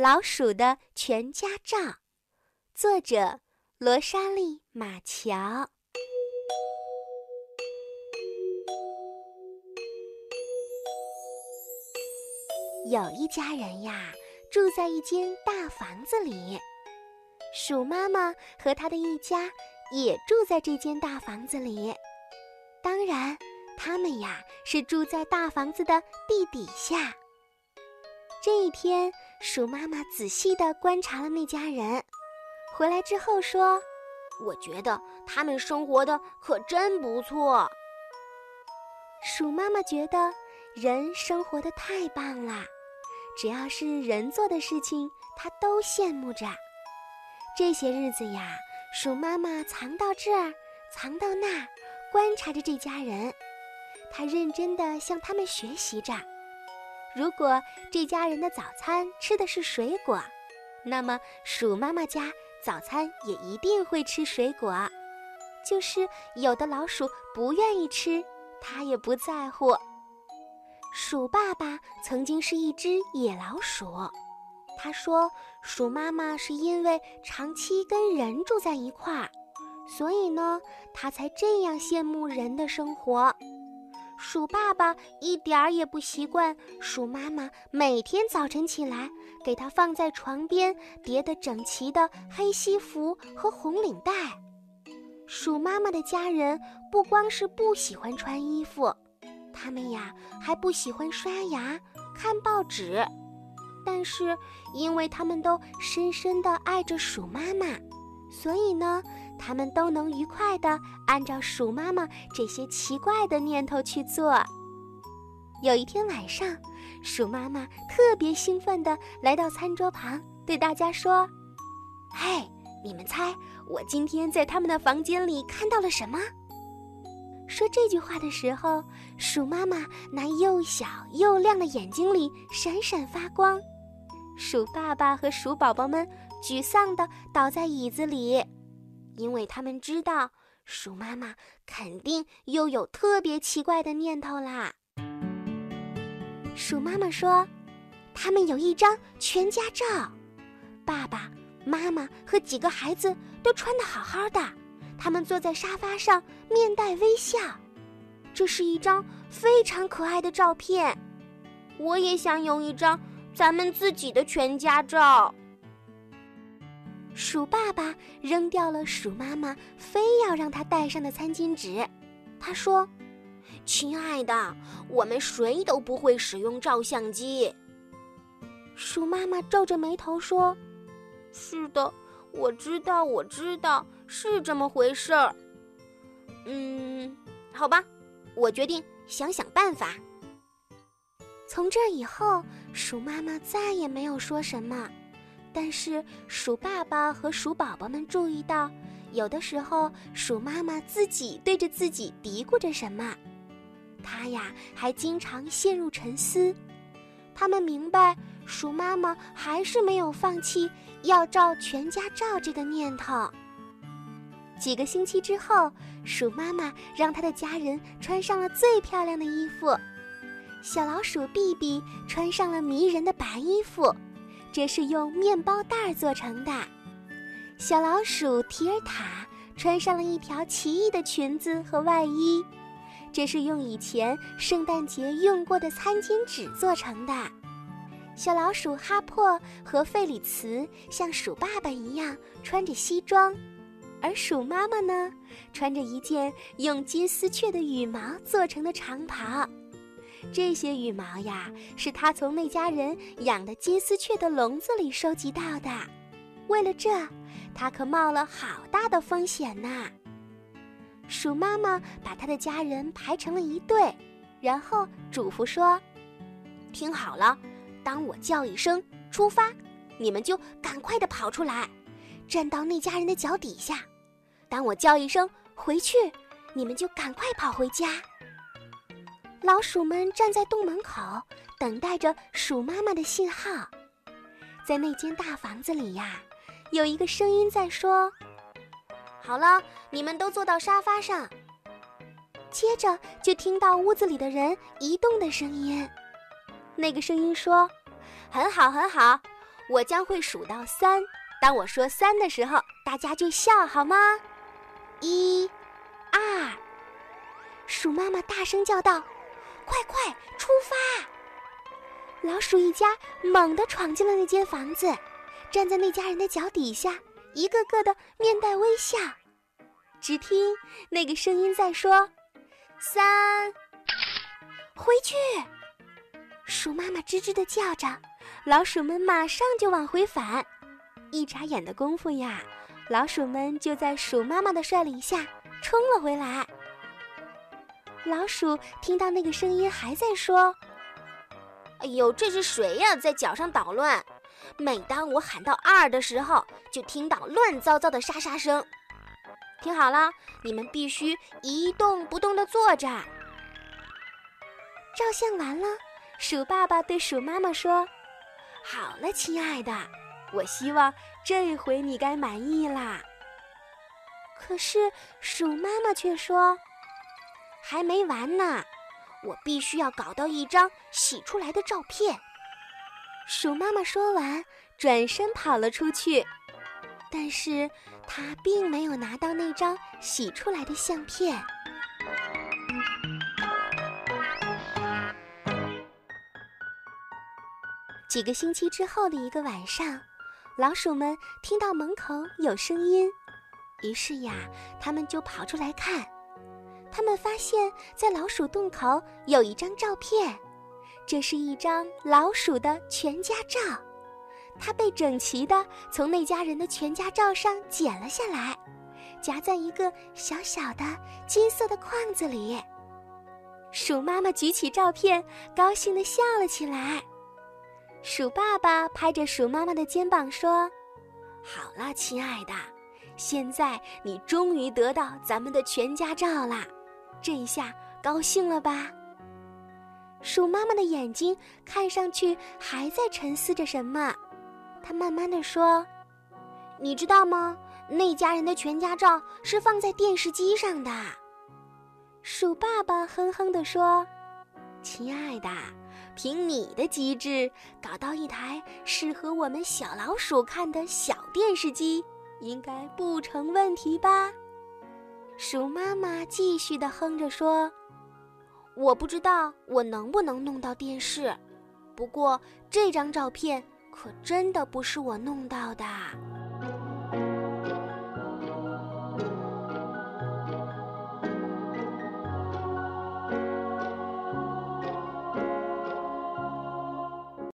老鼠的全家照》，作者罗莎莉·马乔。有一家人呀，住在一间大房子里。鼠妈妈和她的一家也住在这间大房子里。当然，他们呀是住在大房子的地底下。这一天，鼠妈妈仔细地观察了那家人，回来之后说：“我觉得他们生活的可真不错。”鼠妈妈觉得人生活的太棒了。只要是人做的事情，他都羡慕着。这些日子呀，鼠妈妈藏到这儿，藏到那儿，观察着这家人。他认真地向他们学习着。如果这家人的早餐吃的是水果，那么鼠妈妈家早餐也一定会吃水果。就是有的老鼠不愿意吃，它也不在乎。鼠爸爸曾经是一只野老鼠，他说：“鼠妈妈是因为长期跟人住在一块儿，所以呢，他才这样羡慕人的生活。”鼠爸爸一点儿也不习惯鼠妈妈每天早晨起来给他放在床边叠得整齐的黑西服和红领带。鼠妈妈的家人不光是不喜欢穿衣服。他们呀还不喜欢刷牙、看报纸，但是因为他们都深深地爱着鼠妈妈，所以呢，他们都能愉快地按照鼠妈妈这些奇怪的念头去做。有一天晚上，鼠妈妈特别兴奋地来到餐桌旁，对大家说：“嘿，你们猜我今天在他们的房间里看到了什么？”说这句话的时候，鼠妈妈那又小又亮的眼睛里闪闪发光。鼠爸爸和鼠宝宝们沮丧地倒在椅子里，因为他们知道鼠妈妈肯定又有特别奇怪的念头啦。鼠妈妈说：“他们有一张全家照，爸爸妈妈和几个孩子都穿得好好的。”他们坐在沙发上，面带微笑。这是一张非常可爱的照片。我也想有一张咱们自己的全家照。鼠爸爸扔掉了鼠妈妈非要让他带上的餐巾纸。他说：“亲爱的，我们谁都不会使用照相机。”鼠妈妈皱着眉头说：“是的。”我知道，我知道是这么回事儿。嗯，好吧，我决定想想办法。从这以后，鼠妈妈再也没有说什么，但是鼠爸爸和鼠宝宝们注意到，有的时候鼠妈妈自己对着自己嘀咕着什么，它呀还经常陷入沉思。他们明白，鼠妈妈还是没有放弃要照全家照这个念头。几个星期之后，鼠妈妈让她的家人穿上了最漂亮的衣服。小老鼠碧碧穿上了迷人的白衣服，这是用面包袋做成的。小老鼠提尔塔穿上了一条奇异的裙子和外衣。这是用以前圣诞节用过的餐巾纸做成的。小老鼠哈珀和费里茨像鼠爸爸一样穿着西装，而鼠妈妈呢，穿着一件用金丝雀的羽毛做成的长袍。这些羽毛呀，是他从那家人养的金丝雀的笼子里收集到的。为了这，他可冒了好大的风险呐。鼠妈妈把他的家人排成了一队，然后嘱咐说：“听好了，当我叫一声‘出发’，你们就赶快的跑出来，站到那家人的脚底下；当我叫一声‘回去’，你们就赶快跑回家。”老鼠们站在洞门口，等待着鼠妈妈的信号。在那间大房子里呀，有一个声音在说。好了，你们都坐到沙发上。接着就听到屋子里的人移动的声音。那个声音说：“很好，很好，我将会数到三。当我说三的时候，大家就笑好吗？一、二。鼠妈妈大声叫道：“快快出发！”老鼠一家猛地闯进了那间房子，站在那家人的脚底下，一个个的面带微笑。只听那个声音在说：“三，回去！”鼠妈妈吱吱的叫着，老鼠们马上就往回返。一眨眼的功夫呀，老鼠们就在鼠妈妈的率领下冲了回来。老鼠听到那个声音，还在说：“哎呦，这是谁呀，在脚上捣乱？每当我喊到二的时候，就听到乱糟糟的沙沙声。听好了，你们必须一动不动地坐着。”照相完了，鼠爸爸对鼠妈妈说：“好了，亲爱的，我希望这回你该满意啦。”可是鼠妈妈却说。还没完呢，我必须要搞到一张洗出来的照片。鼠妈妈说完，转身跑了出去，但是她并没有拿到那张洗出来的相片。几个星期之后的一个晚上，老鼠们听到门口有声音，于是呀，他们就跑出来看。他们发现，在老鼠洞口有一张照片，这是一张老鼠的全家照。它被整齐的从那家人的全家照上剪了下来，夹在一个小小的金色的框子里。鼠妈妈举起照片，高兴地笑了起来。鼠爸爸拍着鼠妈妈的肩膀说：“好了，亲爱的，现在你终于得到咱们的全家照啦。”这一下高兴了吧？鼠妈妈的眼睛看上去还在沉思着什么，它慢慢的说：“你知道吗？那家人的全家照是放在电视机上的。”鼠爸爸哼哼的说：“亲爱的，凭你的机智，搞到一台适合我们小老鼠看的小电视机，应该不成问题吧？”鼠妈妈继续的哼着说：“我不知道我能不能弄到电视，不过这张照片可真的不是我弄到的。”